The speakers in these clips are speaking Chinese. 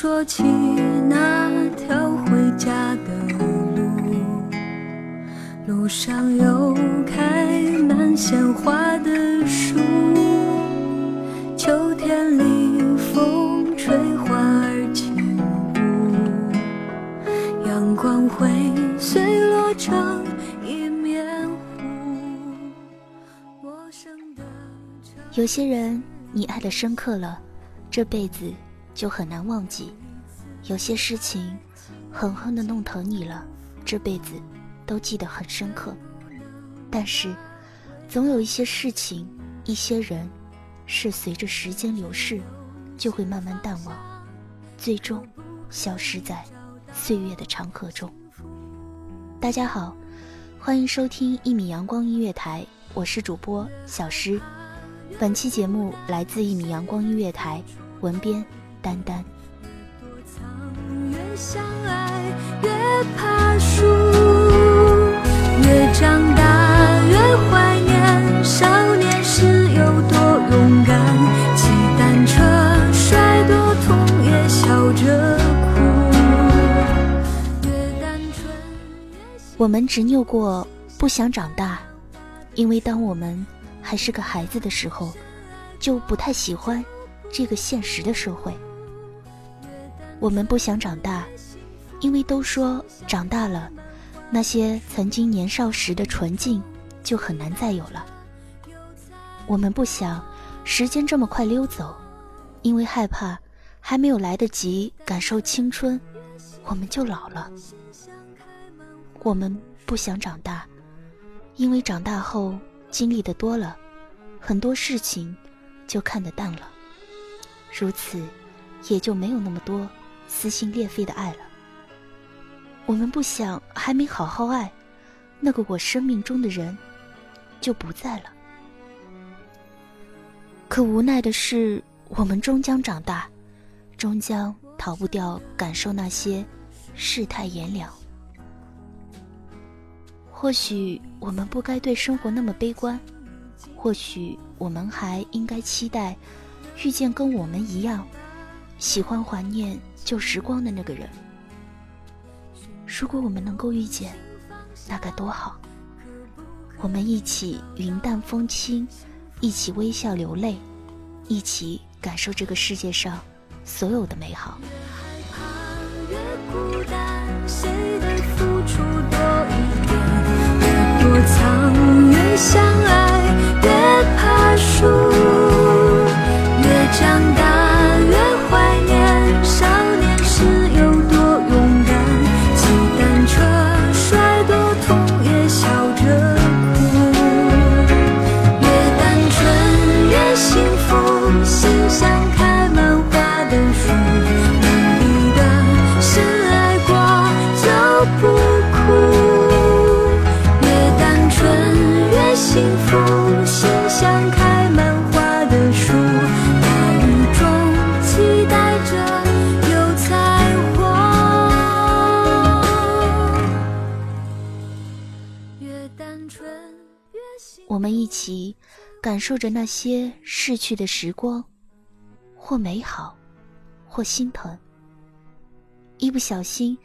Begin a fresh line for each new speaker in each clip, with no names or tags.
说起那条回家的路，路上有开满鲜花的树，秋天里风吹花儿轻舞，阳光会碎落成一面湖。陌生的城
有些人你爱的深刻了，这辈子就很难忘记；有些事情狠狠的弄疼你了，这辈子都记得很深刻。但是，总有一些事情、一些人，是随着时间流逝，就会慢慢淡忘，最终消失在岁月的长河中。大家好，欢迎收听一米阳光音乐台，我是主播小诗。本期节目来自一米阳光音乐台，文编丹丹。
越相爱越怕输，越长大越怀念少年时有多勇敢，骑单车摔多痛也笑着哭，越单纯越喜
我们执拗过不想长大，因为当我们还是个孩子的时候，就不太喜欢这个现实的社会。我们不想长大，因为都说长大了，那些曾经年少时的纯净就很难再有了。我们不想时间这么快溜走，因为害怕还没有来得及感受青春，我们就老了。我们不想长大，因为长大后经历的多了，很多事情就看得淡了，如此也就没有那么多撕心裂肺的爱了。我们不想还没好好爱，那个我生命中的人就不在了。可无奈的是，我们终将长大，终将逃不掉感受那些世态炎凉。或许我们不该对生活那么悲观，或许我们还应该期待遇见跟我们一样喜欢怀念旧时光的那个人。如果我们能够遇见，那该多好！我们一起云淡风轻，一起微笑流泪，一起感受这个世界上所有的美好。
越孤单，谁的付出多一点？越躲藏，越相爱，越怕输，
起感受着那些逝去的时光，或美好，或心疼。一不小心，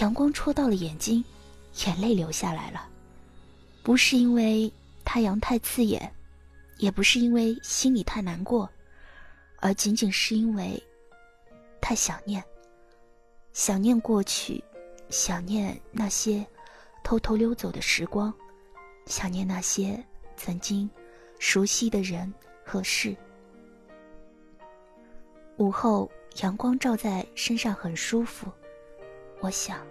阳光戳到了眼睛，眼泪流下来了。不是因为太阳太刺眼，也不是因为心里太难过，而仅仅是因为太想念。想念过去，想念那些偷偷溜走的时光，想念那些曾经熟悉的人和事。午后，阳光照在身上很舒服，我想，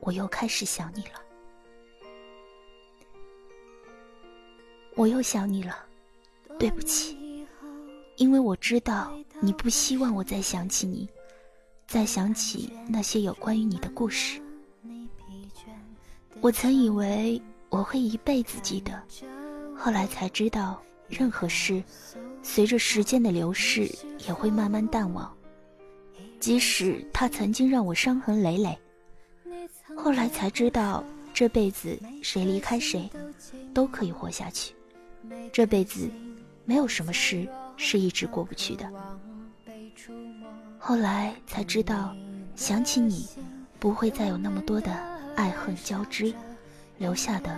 我又开始想你了，我又想你了，对不起，因为我知道你不希望我再想起你。再想起那些有关于你的故事，我曾以为我会一辈子记得，后来才知道，任何事随着时间的流逝也会慢慢淡忘。即使他曾经让我伤痕累累，后来才知道，这辈子谁离开谁都可以活下去，这辈子没有什么事是一直过不去的。后来才知道，想起你，不会再有那么多的爱恨交织，留下的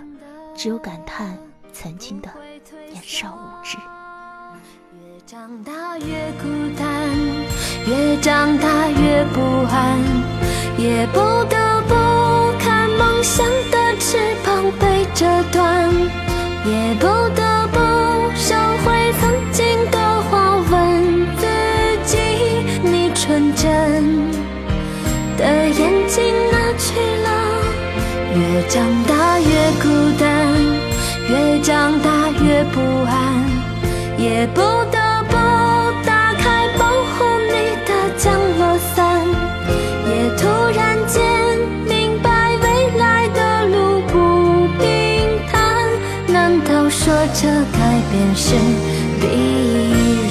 只有感叹曾经的年少无知。
越长大越孤单，越长大越不安，也不得不看梦想的翅膀被折断，也不得不安，也不得不打开保护你的降落伞，也突然间明白未来的路不平坦，难道说这改变是必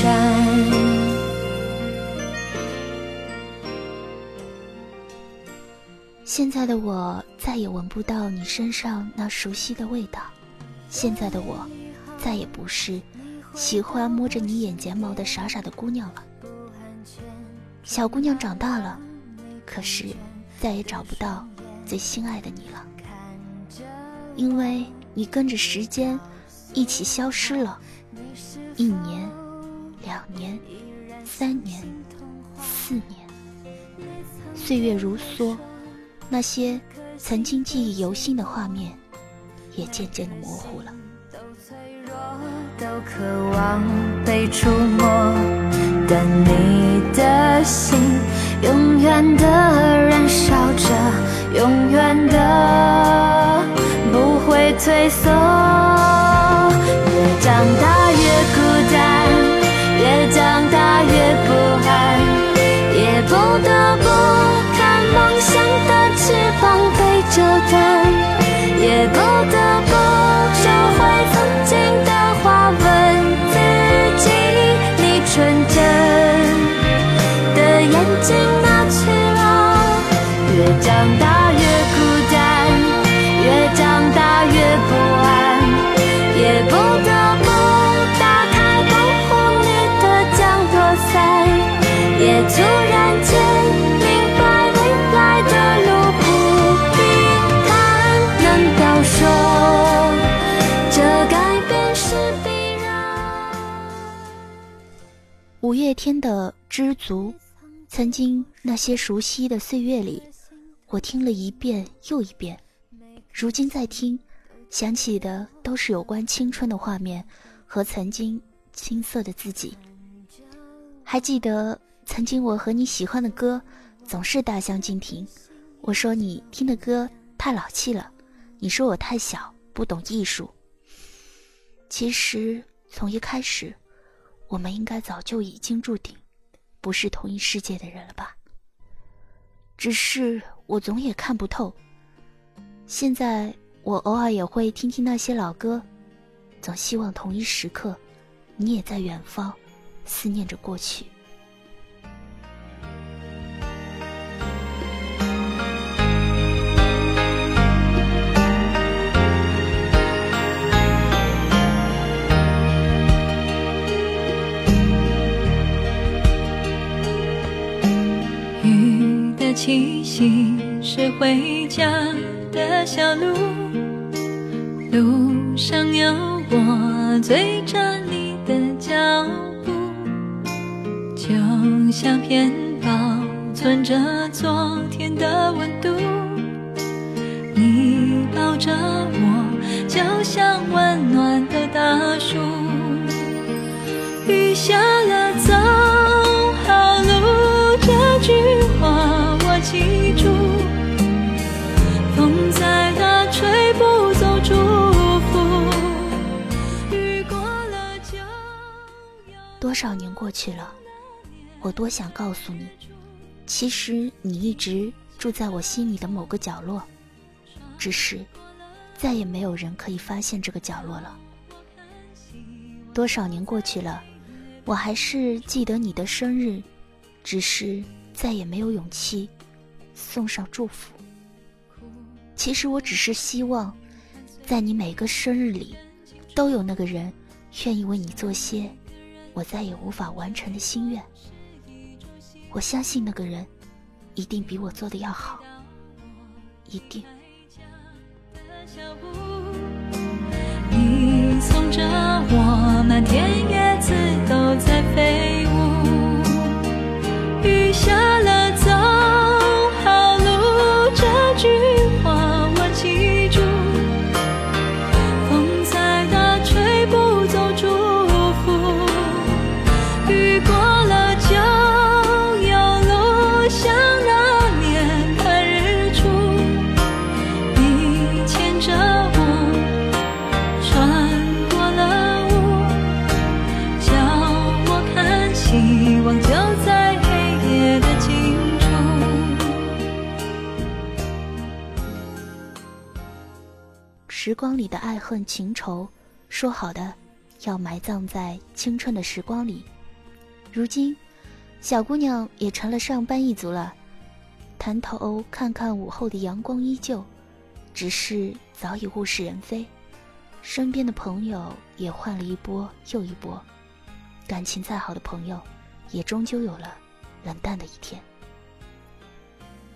然？
现在的我再也闻不到你身上那熟悉的味道，现在的我再也不是喜欢摸着你眼睫毛的傻傻的姑娘了。小姑娘长大了，可是再也找不到最心爱的你了，因为你跟着时间一起消失了，一年、两年、三年、四年，岁月如梭。那些曾经记忆犹新的画面，也渐渐的模糊了。
都，渴望被触摸，但你的心永远的燃烧着，永远的不会退缩。越长大长大越孤单，越长大越不安，也不得不打开保护你的降落伞，也突然间明白未来的路不平坦。难道说这改变是必然。
五月天的《知足》，曾经那些熟悉的岁月里，我听了一遍又一遍。如今再听，想起的都是有关青春的画面和曾经青涩的自己。还记得曾经我和你喜欢的歌，总是大相径庭。我说你听的歌太老气了，你说我太小不懂艺术。其实从一开始。我们应该早就已经注定，不是同一世界的人了吧？只是我总也看不透。现在我偶尔也会听听那些老歌，总希望同一时刻，你也在远方，思念着过去。雨。
气息是回家的小路，路上有我追着你的脚步，就像片保存着昨天的温度。你抱着我，就像温暖的大树。雨下过
去了，我多想告诉你，其实你一直住在我心里的某个角落，只是再也没有人可以发现这个角落了。多少年过去了。我还是记得你的生日，只是再也没有勇气送上祝福。其实我只是希望，在你每个生日里，都有那个人愿意为你做些我再也无法完成的心愿。我相信那个人一定比我做的要好，一定。
你送着我，满天叶子都在飞
光里的爱恨情仇，说好的要埋葬在青春的时光里，如今小姑娘也成了上班一族了。抬头看看午后的阳光依旧，只是早已物是人非。身边的朋友也换了一波又一波，感情再好的朋友，也终究有了冷淡的一天。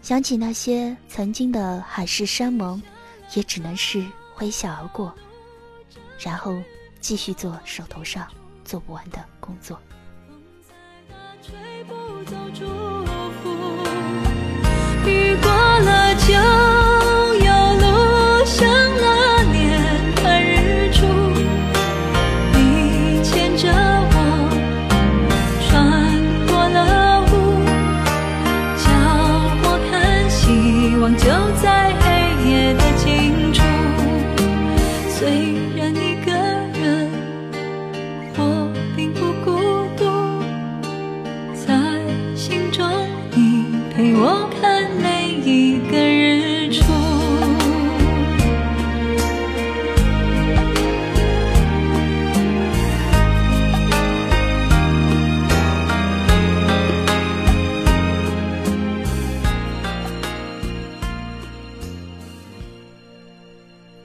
想起那些曾经的海誓山盟，也只能是微笑而过，然后继续做手头上做不完的工作。
风在大吹不走祝福，雨过了就